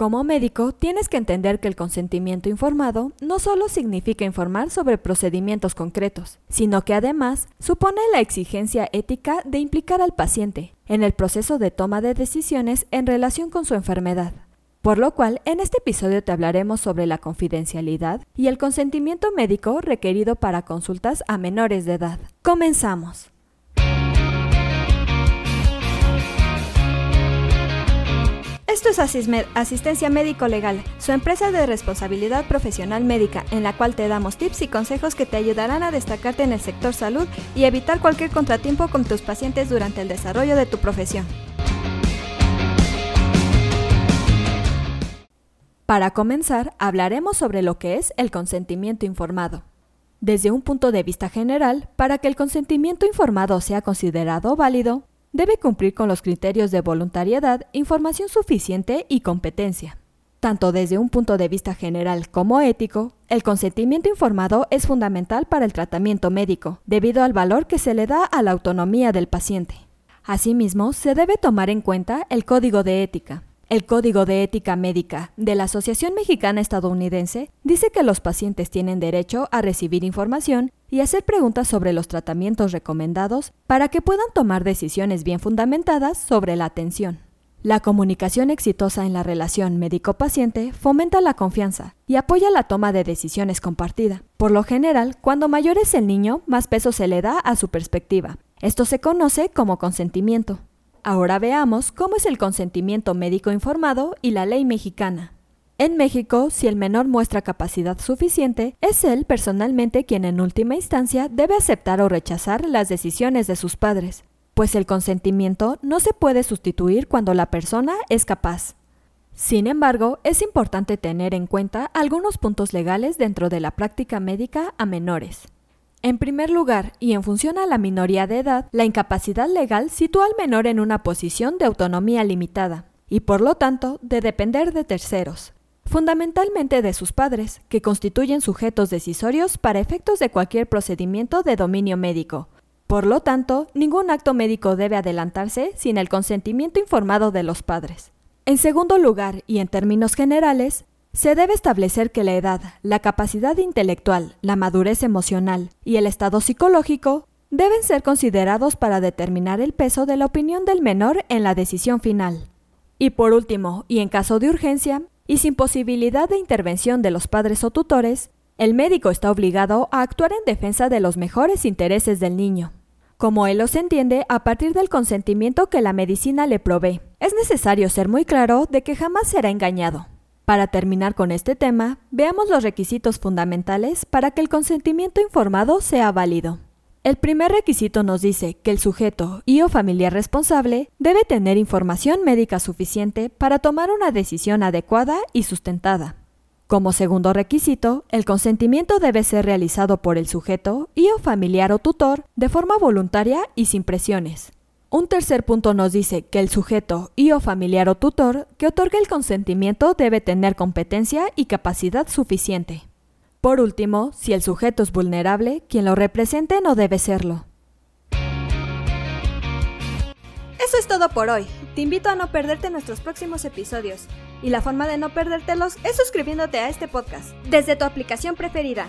Como médico, tienes que entender que el consentimiento informado no solo significa informar sobre procedimientos concretos, sino que además supone la exigencia ética de implicar al paciente en el proceso de toma de decisiones en relación con su enfermedad. Por lo cual, en este episodio te hablaremos sobre la confidencialidad y el consentimiento médico requerido para consultas a menores de edad. Comenzamos. Esto es Asistencia Médico Legal, su empresa de responsabilidad profesional médica, en la cual te damos tips y consejos que te ayudarán a destacarte en el sector salud y evitar cualquier contratiempo con tus pacientes durante el desarrollo de tu profesión. Para comenzar, hablaremos sobre lo que es el consentimiento informado. Desde un punto de vista general, para que el consentimiento informado sea considerado válido, debe cumplir con los criterios de voluntariedad, información suficiente y competencia. Tanto desde un punto de vista general como ético, el consentimiento informado es fundamental para el tratamiento médico, debido al valor que se le da a la autonomía del paciente. Asimismo, se debe tomar en cuenta el código de ética, el Código de Ética Médica de la Asociación Mexicana Estadounidense dice que los pacientes tienen derecho a recibir información y hacer preguntas sobre los tratamientos recomendados para que puedan tomar decisiones bien fundamentadas sobre la atención. La comunicación exitosa en la relación médico-paciente fomenta la confianza y apoya la toma de decisiones compartida. Por lo general, cuando mayor es el niño, más peso se le da a su perspectiva. Esto se conoce como consentimiento. Ahora veamos cómo es el consentimiento médico informado y la ley mexicana. En México, si el menor muestra capacidad suficiente, es él personalmente quien en última instancia debe aceptar o rechazar las decisiones de sus padres, pues el consentimiento no se puede sustituir cuando la persona es capaz. Sin embargo, es importante tener en cuenta algunos puntos legales dentro de la práctica médica a menores. En primer lugar, y en función a la minoría de edad, la incapacidad legal sitúa al menor en una posición de autonomía limitada, y por lo tanto de depender de terceros, fundamentalmente de sus padres, que constituyen sujetos decisorios para efectos de cualquier procedimiento de dominio médico. Por lo tanto, ningún acto médico debe adelantarse sin el consentimiento informado de los padres. En segundo lugar, y en términos generales, se debe establecer que la edad, la capacidad intelectual, la madurez emocional y el estado psicológico deben ser considerados para determinar el peso de la opinión del menor en la decisión final. Y por último, y en caso de urgencia, y sin posibilidad de intervención de los padres o tutores, el médico está obligado a actuar en defensa de los mejores intereses del niño, como él los entiende a partir del consentimiento que la medicina le provee. Es necesario ser muy claro de que jamás será engañado. Para terminar con este tema, veamos los requisitos fundamentales para que el consentimiento informado sea válido. El primer requisito nos dice que el sujeto y o familiar responsable debe tener información médica suficiente para tomar una decisión adecuada y sustentada. Como segundo requisito, el consentimiento debe ser realizado por el sujeto y o familiar o tutor de forma voluntaria y sin presiones. Un tercer punto nos dice que el sujeto y o familiar o tutor que otorga el consentimiento debe tener competencia y capacidad suficiente. Por último, si el sujeto es vulnerable, quien lo represente no debe serlo. Eso es todo por hoy. Te invito a no perderte nuestros próximos episodios. Y la forma de no perdértelos es suscribiéndote a este podcast desde tu aplicación preferida.